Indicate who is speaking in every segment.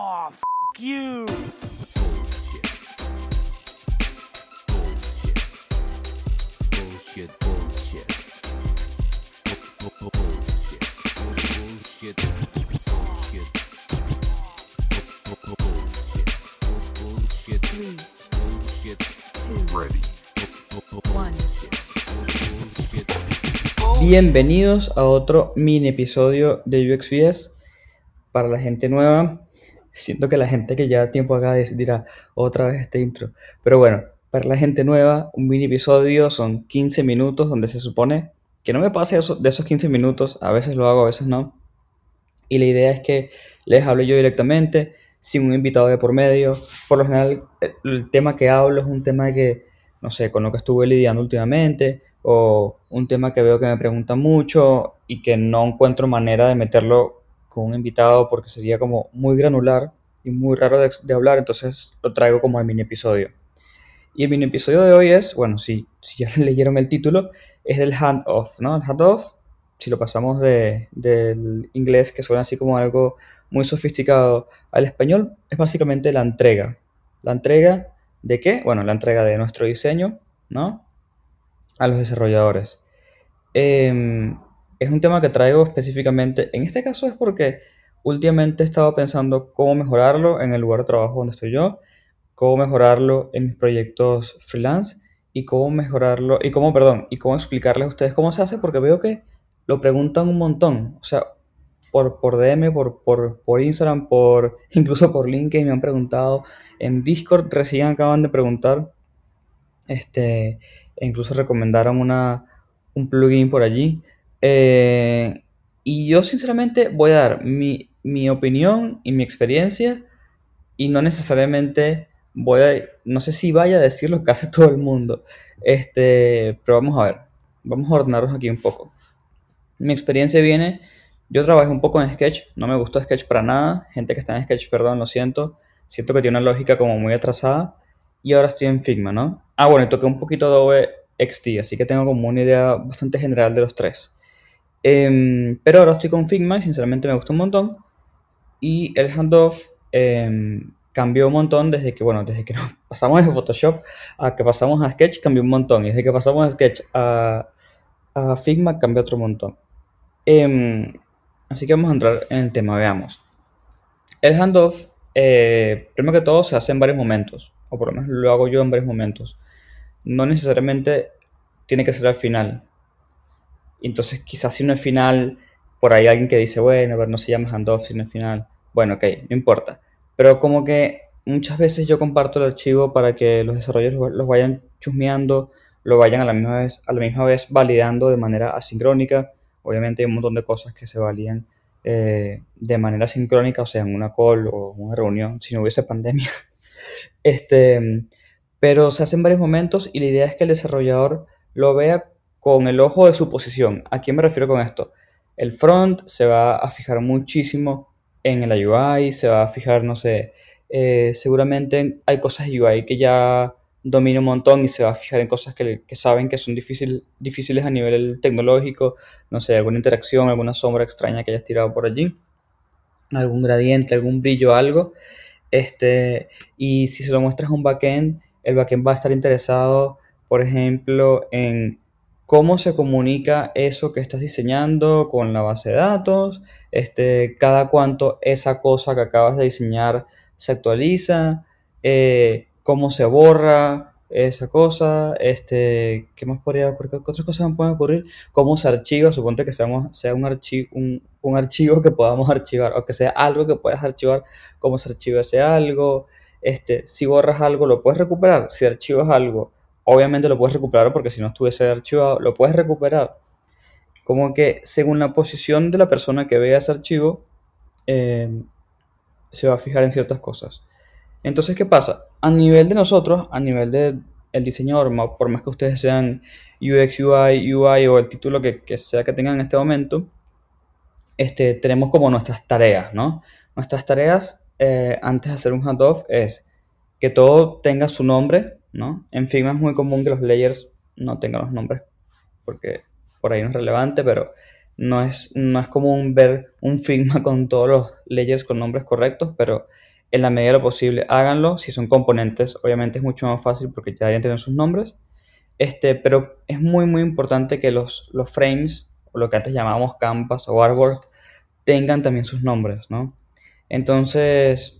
Speaker 1: F you.
Speaker 2: Bullshit, bullshit. Bu- bu- Bullshit. Bullshit. Bullshit. Bu- bu- Bullshit. Bu- Bullshit.
Speaker 3: Three,
Speaker 2: Bullshit.
Speaker 3: two,
Speaker 2: Ready. Bu- bu-
Speaker 3: one.
Speaker 2: Bullshit.
Speaker 4: Bienvenidos a otro mini episodio de UXBS. Para la gente nueva, siento que la gente que lleva tiempo acá dirá otra vez este intro. Pero bueno, para la gente nueva, un mini episodio son 15 minutos donde se supone que no me pase eso- de esos 15 minutos. A veces lo hago, a veces no. Y la idea es que les hable yo directamente, sin un invitado de por medio. Por lo general, el tema que hablo es un tema que, no sé, con lo que estuve lidiando últimamente, o un tema que veo que me preguntan mucho y que no encuentro manera de meterlo con un invitado porque sería como muy granular y muy raro de, de hablar, entonces lo traigo como el mini episodio. Y el mini episodio de hoy es, bueno, si, si ya leyeron el título, es del handoff, ¿no? El handoff, si lo pasamos de, del inglés, que suena así como algo muy sofisticado, al español, es básicamente la entrega. ¿La entrega de qué? Bueno, la entrega de nuestro diseño, ¿no? A los desarrolladores. Em, es un tema que traigo específicamente, en este caso es porque últimamente he estado pensando cómo mejorarlo en el lugar de trabajo donde estoy yo, cómo mejorarlo en mis proyectos freelance y cómo mejorarlo, y cómo, perdón, y cómo explicarles a ustedes cómo se hace, porque veo que lo preguntan un montón, o sea, por, por DM, por, por, por Instagram, por, incluso por LinkedIn me han preguntado, en Discord recién acaban de preguntar, este, e incluso recomendaron una, un plugin por allí. Eh, y yo sinceramente voy a dar mi, mi opinión y mi experiencia y no necesariamente voy a, no sé si vaya a decir lo que hace todo el mundo, este, pero vamos a ver, vamos a ordenarnos aquí un poco. Mi experiencia viene, yo trabajé un poco en Sketch, no me gustó Sketch para nada, gente que está en Sketch, perdón, lo siento, siento que tiene una lógica como muy atrasada y ahora estoy en Figma, ¿no? Ah, bueno, y toqué un poquito Adobe XD, así que tengo como una idea bastante general de los tres. Em, pero ahora estoy con Figma y sinceramente me gusta un montón. Y el handoff em, cambió un montón desde que, bueno, desde que nos pasamos de Photoshop a que pasamos a Sketch cambió un montón. Y desde que pasamos a Sketch a, a Figma cambió otro montón. Em, así que vamos a entrar en el tema, veamos. El handoff, eh, primero que todo, se hace en varios momentos, o por lo menos lo hago yo en varios momentos. No necesariamente tiene que ser al final. Entonces, quizás si no es final, por ahí alguien que dice, bueno, ver, no se llama handoff si no es final. Bueno, ok, no importa. Pero como que muchas veces yo comparto el archivo para que los desarrolladores lo- los vayan chusmeando, lo vayan a la misma vez, a la misma vez validando de manera asincrónica. Obviamente hay un montón de cosas que se validan eh, de manera sincrónica, o sea, en una call o una reunión, si no hubiese pandemia. Este, pero se hace en varios momentos y la idea es que el desarrollador lo vea con el ojo de su posición. ¿A quién me refiero con esto? El front se va a fijar muchísimo en el UI, se va a fijar, no sé, eh, seguramente hay cosas de UI que ya domina un montón y se va a fijar en cosas que, saben que son difícil, difíciles a nivel tecnológico, no sé, alguna interacción, alguna sombra extraña que hayas tirado por allí, algún gradiente, algún brillo, algo. Este, y si se lo muestras a un backend, el backend va a estar interesado, por ejemplo, en cómo se comunica eso que estás diseñando con la base de datos, este, cada cuánto esa cosa que acabas de diseñar se actualiza, eh, cómo se borra esa cosa, este, ¿qué más podría ocurrir? ¿Qué otras cosas pueden ocurrir? ¿Cómo se archiva? Suponte que seamos, sea un, archi- un, un archivo que podamos archivar, o que sea algo que puedas archivar, cómo se archiva ese algo, este, si borras algo, ¿lo puedes recuperar? Si archivas algo, obviamente lo puedes recuperar porque si no estuviese archivado, lo puedes recuperar. Como que según la posición de la persona que vea ese archivo, eh, se va a fijar en ciertas cosas. Entonces, ¿qué pasa? A nivel de nosotros, a nivel del el diseñador, por más que ustedes sean UX, UI, UI o el título que, que sea que tengan en este momento, este, tenemos como nuestras tareas, ¿no? Nuestras tareas eh, antes de hacer un handoff es que todo tenga su nombre, ¿no? En Figma es muy común que los layers no tengan los nombres porque por ahí no es relevante, pero No es, no es común ver un Figma con todos los layers con nombres correctos, pero en la medida de lo posible háganlo. Si son componentes, obviamente es mucho más fácil porque ya deben tener sus nombres. Este, pero es muy, muy importante que los, los frames, o lo que antes llamábamos canvas o artboard, tengan también sus nombres, ¿no? Entonces,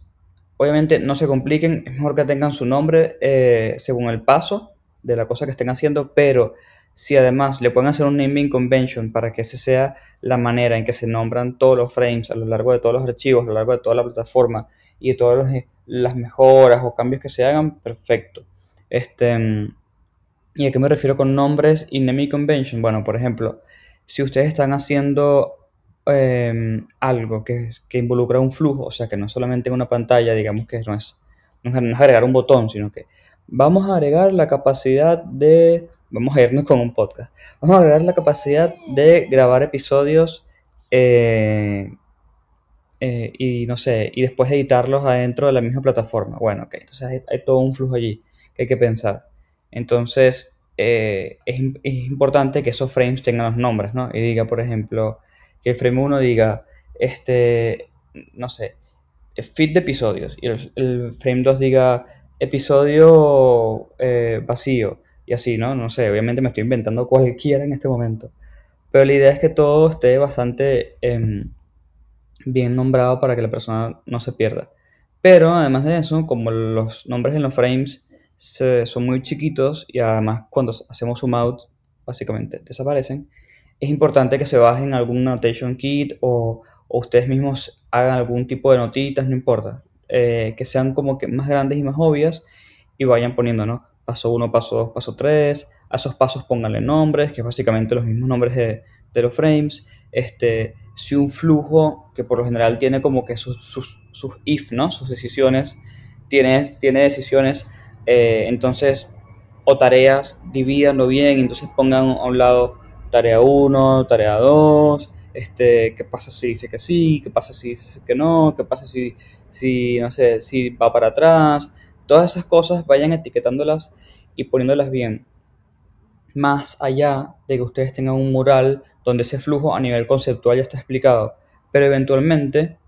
Speaker 4: obviamente no se compliquen, es mejor que tengan su nombre eh, según el paso de la cosa que estén haciendo, pero si además le pueden hacer un naming convention para que esa sea la manera en que se nombran todos los frames a lo largo de todos los archivos, a lo largo de toda la plataforma y de todas las mejoras o cambios que se hagan, perfecto. Este, ¿Y a qué me refiero con nombres y naming convention? Bueno, por ejemplo, si ustedes están haciendo em, algo que, que, involucra un flujo, o sea, que no solamente en una pantalla, digamos que no es, no es agregar un botón, sino que vamos a agregar la capacidad de, vamos a irnos con un podcast, vamos a agregar la capacidad de grabar episodios eh, eh, y no sé, y después editarlos adentro de la misma plataforma. Bueno, ok, entonces hay, hay todo un flujo allí que hay que pensar. Entonces, eh, es, es, importante que esos frames tengan los nombres, ¿no? Y diga, por ejemplo, que el frame 1 diga, este, no sé, feed de episodios, y el, frame 2 diga episodio eh, vacío, y así, ¿no? No sé, obviamente me estoy inventando cualquiera en este momento. Pero la idea es que todo esté bastante eh, bien nombrado para que la persona no se pierda. Pero además de eso, como los nombres en los frames son muy chiquitos y además cuando hacemos zoom out básicamente desaparecen, es importante que se bajen algún notation kit o, o ustedes mismos hagan algún tipo de notitas, no importa, eh, que sean como que más grandes y más obvias y vayan poniendo, ¿no? Paso 1, paso 2, paso 3, a esos pasos pónganle nombres, que es básicamente los mismos nombres de, de los frames, este, si un flujo que por lo general tiene como que sus, sus, sus if, ¿no? Sus decisiones, tiene, tiene decisiones eh, entonces, o tareas, divídanlo bien, entonces pongan a un lado tarea 1, tarea 2, este, qué pasa si dice que sí, qué pasa si dice que no, qué pasa si, si, no sé, si va para atrás, todas esas cosas vayan etiquetándolas y poniéndolas bien. Más allá de que ustedes tengan un mural donde ese flujo a nivel conceptual ya está explicado, pero eventualmente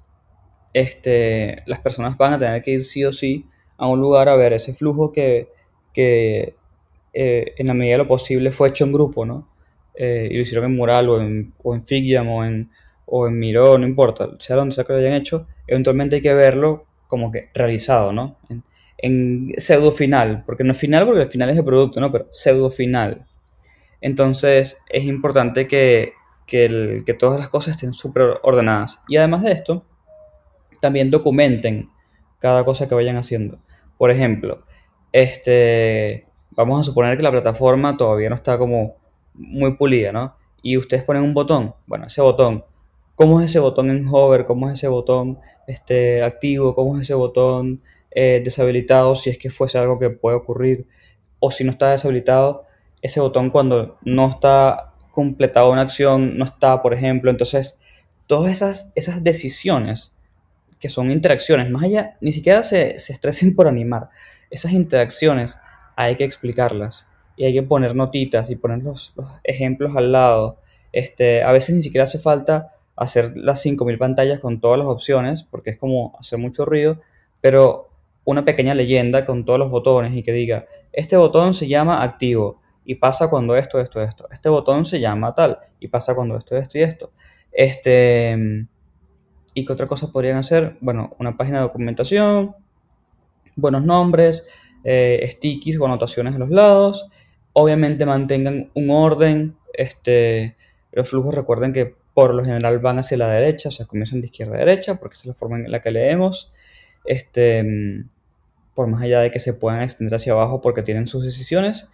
Speaker 4: este, las personas van a tener que ir sí o sí a un lugar a ver ese flujo que, que eh, en la medida de lo posible fue hecho en grupo, ¿no? Eh, y lo hicieron en Mural o en, o en Figiam o en, o en Miro, no importa, sea donde sea que lo hayan hecho, eventualmente hay que verlo como que realizado, ¿no? En, en pseudo final, porque no es final porque el final es el producto, ¿no? Pero pseudo final. Entonces es importante que, que, el, que todas las cosas estén súper ordenadas. Y además de esto, también documenten cada cosa que vayan haciendo. Por ejemplo, este, vamos a suponer que la plataforma todavía no está como muy pulida, ¿no? Y ustedes ponen un botón, bueno, ese botón, ¿cómo es ese botón en hover? ¿Cómo es ese botón este, activo? ¿Cómo es ese botón eh, deshabilitado? Si es que fuese algo que puede ocurrir. O si no está deshabilitado, ese botón cuando no está completado una acción, no está, por ejemplo. Entonces, todas esas, esas decisiones que son interacciones, más allá, ni siquiera se, se estresen por animar. Esas interacciones hay que explicarlas y hay que poner notitas y poner los, los ejemplos al lado. Este, a veces ni siquiera hace falta hacer las 5.000 pantallas con todas las opciones, porque es como hacer mucho ruido, pero una pequeña leyenda con todos los botones y que diga, este botón se llama activo y pasa cuando esto, esto, esto. Este botón se llama tal y pasa cuando esto, esto y esto. Este, ¿Y qué otra cosa podrían hacer? Bueno, una página de documentación, buenos nombres, eh, stickies o anotaciones a los lados. Obviamente mantengan un orden. Este, los flujos recuerden que por lo general van hacia la derecha, o sea, comienzan de izquierda a derecha, porque es la forma en la que leemos. Este, por más allá de que se puedan extender hacia abajo porque tienen sus decisiones.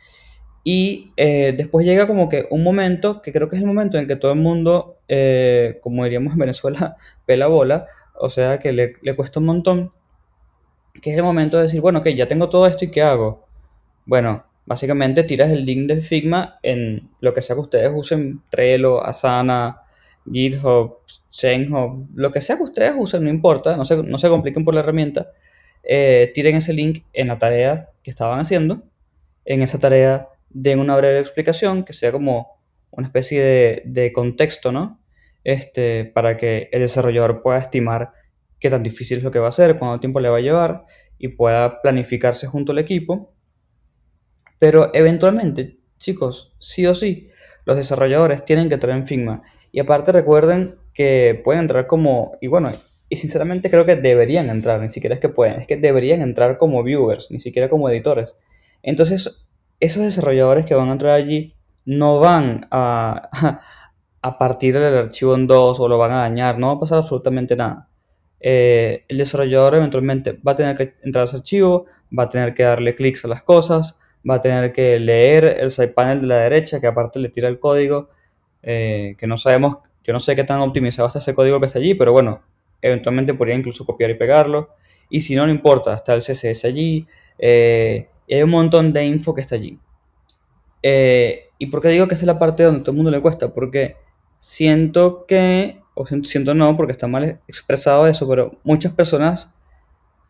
Speaker 4: Y eh, después llega como que un momento, que creo que es el momento en que todo el mundo, eh, como diríamos en Venezuela, pela bola, o sea que le, le, cuesta un montón, que es el momento de decir, bueno, ok, ya tengo todo esto y ¿qué hago? Bueno, básicamente tiras el link de Figma en lo que sea que ustedes usen, Trello, Asana, GitHub, ZenHub, lo que sea que ustedes usen, no importa, no se, no se compliquen por la herramienta, eh, tiren ese link en la tarea que estaban haciendo, en esa tarea den una breve explicación que sea como una especie de, de contexto, ¿no? este, para que el desarrollador pueda estimar qué tan difícil es lo que va a hacer, cuánto tiempo le va a llevar y pueda planificarse junto al equipo. Pero eventualmente, chicos, sí o sí, los desarrolladores tienen que entrar en Figma. Y aparte recuerden que pueden entrar como, y bueno, y sinceramente creo que deberían entrar, ni siquiera es que pueden, es que deberían entrar como viewers, ni siquiera como editores. Entonces, esos desarrolladores que van a entrar allí no van a, a partir del archivo en dos o lo van a dañar, no va a pasar absolutamente nada. Eh, el desarrollador eventualmente va a tener que entrar a ese archivo, va a tener que darle clics a las cosas, va a tener que leer el side panel de la derecha, que aparte le tira el código, eh, que no sabemos, yo no sé qué tan optimizado está ese código que está allí, pero bueno, eventualmente podría incluso copiar y pegarlo. Y si no, no importa, está el CSS allí, eh, y hay un montón de info que está allí. Eh, ¿Y por qué digo que esta es la parte donde todo el mundo le cuesta? Porque siento que, o siento, siento no, porque está mal expresado eso, pero muchas personas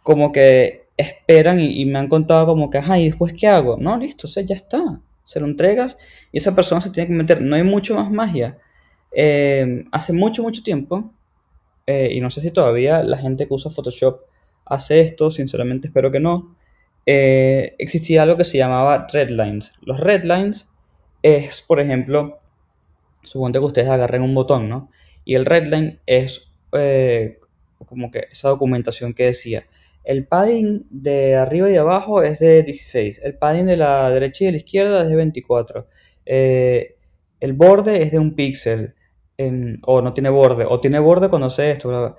Speaker 4: como que esperan y, me han contado como que, ¿y después qué hago? No, listo, o ya está. Se lo entregas y esa persona se tiene que meter. No hay mucho más magia. Eh, hace mucho, mucho tiempo, eh, y no sé si todavía la gente que usa Photoshop hace esto, sinceramente espero que no, eh, existía algo que se llamaba redlines. Los redlines es, por ejemplo, suponte que ustedes agarren un botón, ¿no? Y el redline es como que esa documentación que decía, el padding de arriba y de abajo es de 16. El padding de la derecha y de la izquierda es de 24. Eh, el borde es de un píxel. o no tiene borde. O tiene borde cuando hace esto.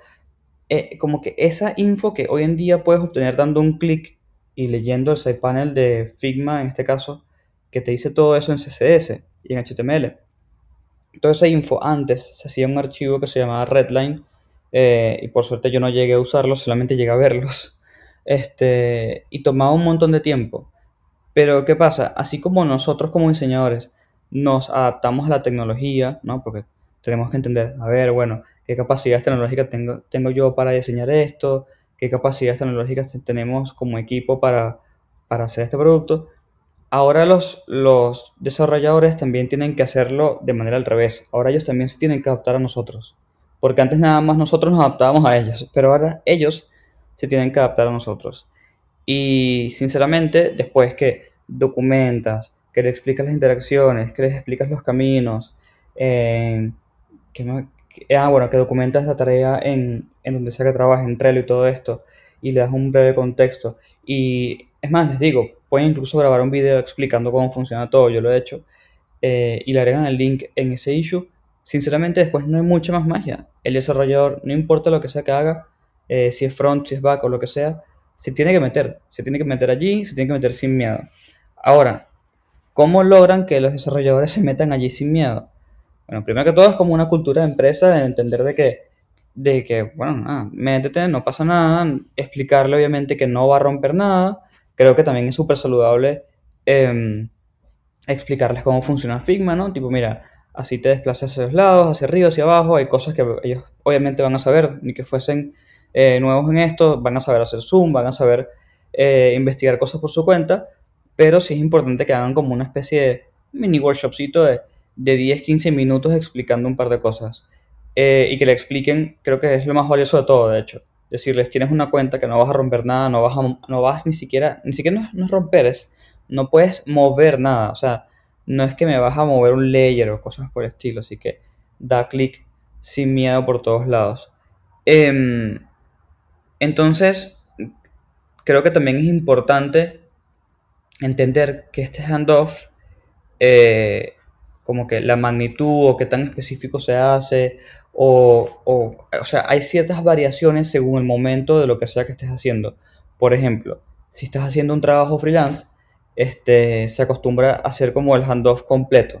Speaker 4: Eh, como que esa info que hoy en día puedes obtener dando un clic y leyendo el side panel de Figma, en este caso, que te dice todo eso en CSS y en HTML. Toda esa info antes se hacía un archivo que se llamaba Redline. Eh, y por suerte yo no llegué a usarlos, solamente llegué a verlos este, y tomaba un montón de tiempo. Pero ¿qué pasa? Así como nosotros como diseñadores nos adaptamos a la tecnología, ¿no? Porque tenemos que entender, a ver, bueno, qué capacidades tecnológicas tengo, tengo yo para diseñar esto, qué capacidades tecnológicas tenemos como equipo para, para hacer este producto. Ahora los, los desarrolladores también tienen que hacerlo de manera al revés. Ahora ellos también se tienen que adaptar a nosotros. Porque antes nada más nosotros nos adaptábamos a ellos, pero ahora ellos se tienen que adaptar a nosotros. Y sinceramente, después que documentas, que le explicas las interacciones, que les explicas los caminos, eh, que, ah, bueno, que documentas la tarea en, en donde sea que trabajes, en Trello y todo esto, y le das un breve contexto. Y es más, les digo, pueden incluso grabar un video explicando cómo funciona todo, yo lo he hecho, eh, y le agregan el link en ese issue. Sinceramente, después no hay mucha más magia. El desarrollador, no importa lo que sea que haga, eh, si es front, si es back o lo que sea, se tiene que meter, se tiene que meter allí, se tiene que meter sin miedo. Ahora, ¿cómo logran que los desarrolladores se metan allí sin miedo? Bueno, primero que todo es como una cultura de empresa, de entender de que, de que bueno, nada, métete, no pasa nada, explicarle obviamente que no va a romper nada. Creo que también es súper saludable em, explicarles cómo funciona Figma, ¿no? Tipo, mira, así te desplazas hacia los lados, hacia arriba, hacia abajo, hay cosas que ellos obviamente van a saber, ni que fuesen eh, nuevos en esto, van a saber hacer zoom, van a saber eh, investigar cosas por su cuenta, pero sí es importante que hagan como una especie de mini workshopcito de, de 10-15 minutos explicando un par de cosas. Eh, y que le expliquen, creo que es lo más valioso de todo, de hecho. Decirles, tienes una cuenta que no vas a romper nada, no vas, no vas ni siquiera, ni siquiera no, romper, es, no puedes mover nada, o sea, no es que me vas a mover un layer o cosas por el estilo, así que da clic sin miedo por todos lados. Eh, entonces, creo que también es importante entender que este handoff, eh, como que la magnitud o qué tan específico se hace, o, o, o sea, hay ciertas variaciones según el momento de lo que sea que estés haciendo. Por ejemplo, si estás haciendo un trabajo freelance, este, se acostumbra a hacer como el handoff completo.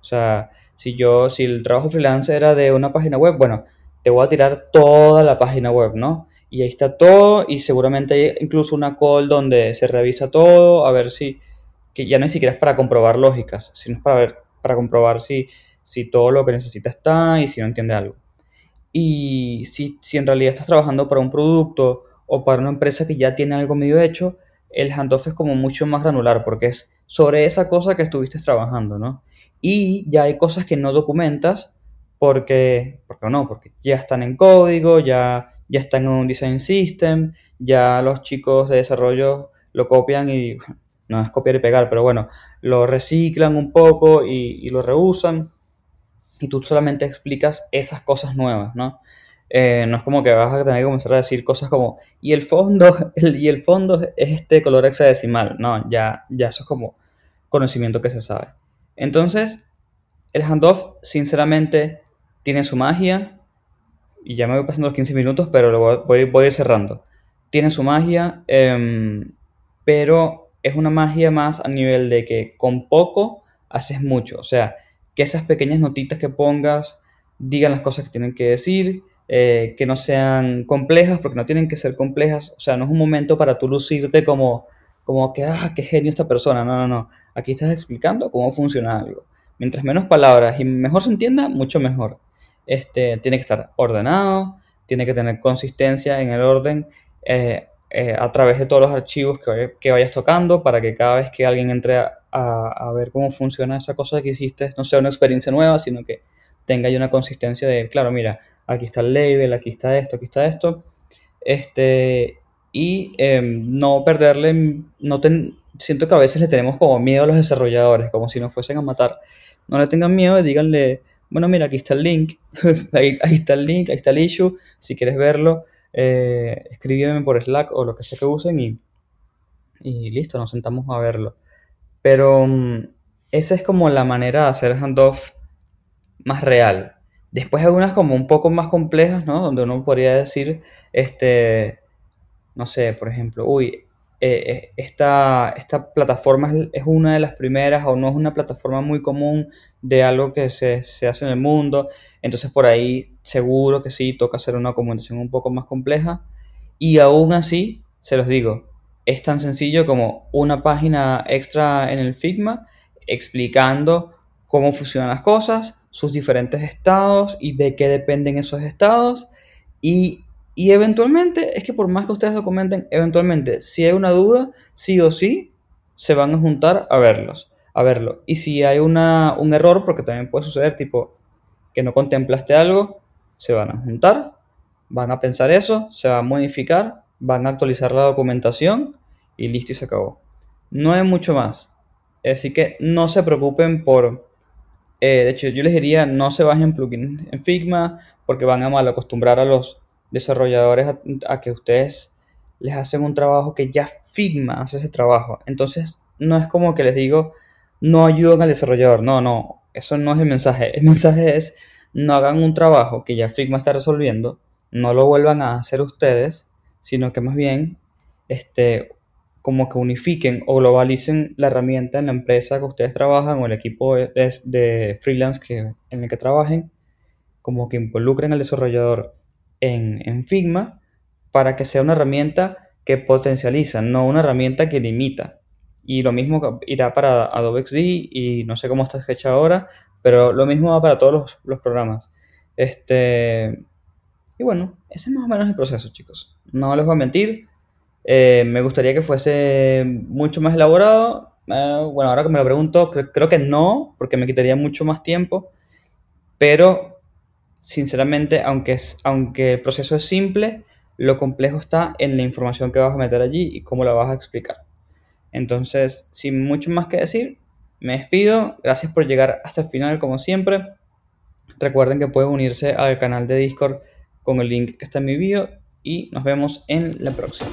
Speaker 4: O sea, si yo, si el trabajo freelance era de una página web, bueno, te voy a tirar toda la página web, ¿no? Y ahí está todo y seguramente hay incluso una call donde se revisa todo a ver si, que ya no ni siquiera para comprobar lógicas, sino es para ver, para comprobar si, si todo lo que necesita está y si no entiende algo. Y si, si en realidad estás trabajando para un producto o para una empresa que ya tiene algo medio hecho, el handoff es como mucho más granular porque es sobre esa cosa que estuviste trabajando, ¿no? Y ya hay cosas que no documentas porque, porque no, porque ya están en código, ya, ya están en un design system, ya los chicos de desarrollo lo copian y no es copiar y pegar, pero bueno, lo reciclan un poco y, lo reusan y tú solamente explicas esas cosas nuevas, ¿no? Eh, no es como que vas a tener que comenzar a decir cosas como, y el fondo, el- y el fondo es este color hexadecimal. No, ya, ya eso es como conocimiento que se sabe. Entonces, el handoff, sinceramente, tiene su magia, y ya me voy pasando los 15 minutos, pero lo voy, a ir cerrando. Tiene su magia, em, pero es una magia más a nivel de que con poco haces mucho. O sea, que esas pequeñas notitas que pongas digan las cosas que tienen que decir, eh, que no sean complejas, porque no tienen que ser complejas. O sea, no es un momento para tú lucirte como, como que, ah, qué genio esta persona. No, no, no. Aquí estás explicando cómo funciona algo. Mientras menos palabras y mejor se entienda, mucho mejor. Este, tiene que estar ordenado, tiene que tener consistencia en el orden eh, eh, a través de todos los archivos que, vaya- que vayas tocando para que cada vez que alguien entre a, ver cómo funciona esa cosa que hiciste no sea una experiencia nueva, sino que tenga ya una consistencia de, claro, mira, aquí está el label, aquí está esto, aquí está esto. Este, y em, no perderle, no ten- siento que a veces le tenemos como miedo a los desarrolladores, como si nos fuesen a matar. No le tengan miedo, díganle, bueno, mira, aquí está el link, ahí, está el link, ahí está el issue, si quieres verlo, eh, escríbeme por Slack o lo que sea que usen y, y listo, nos sentamos a verlo. Pero mm, esa es como la manera de hacer handoff más real. Después hay unas como un poco más complejas, ¿no? Donde uno podría decir, este, no sé, por ejemplo, uy, eh, eh, esta, esta plataforma es, es una de las primeras o no es una plataforma muy común de algo que se, se hace en el mundo, entonces por ahí seguro que sí, toca hacer una documentación un poco más compleja. Y aún así, se los digo, es tan sencillo como una página extra en el Figma explicando cómo funcionan las cosas, sus diferentes estados y de qué dependen esos estados. Y y eventualmente, es que por más que ustedes documenten, eventualmente, si hay una duda, sí o sí, se van a juntar a verlos, a verlo. Y si hay una, un error, porque también puede suceder, tipo, que no contemplaste algo, se van a juntar, van a pensar eso, se va a modificar, van a actualizar la documentación y listo y se acabó. No hay mucho más. Así que no se preocupen por, eh, de hecho, yo les diría no se bajen plugins en Figma porque van a mal acostumbrar a los desarrolladores a, que ustedes les hacen un trabajo que ya Figma hace ese trabajo. Entonces, no es como que les digo no ayuden al desarrollador. No, no, eso no es el mensaje. El mensaje es no hagan un trabajo que ya Figma está resolviendo, no lo vuelvan a hacer ustedes, sino que más bien este, como que unifiquen o globalicen la herramienta en la empresa que ustedes trabajan o el equipo de, de freelance que, en el que trabajen, como que involucren al desarrollador en, Figma para que sea una herramienta que potencializa, no una herramienta que limita. Y lo mismo irá para Adobe XD y no sé cómo está Sketch ahora, pero lo mismo va para todos los, programas. Este, y bueno, ese es más o menos el proceso, chicos. No les voy a mentir. Eh, me gustaría que fuese mucho más elaborado. Eh, bueno, ahora que me lo pregunto, cre- creo que no, porque me quitaría mucho más tiempo. Pero, sinceramente, aunque, aunque el proceso es simple, lo complejo está en la información que vas a meter allí y cómo la vas a explicar. Entonces, sin mucho más que decir, me despido. Gracias por llegar hasta el final, como siempre. Recuerden que pueden unirse al canal de Discord con el link que está en mi bio y nos vemos en la próxima.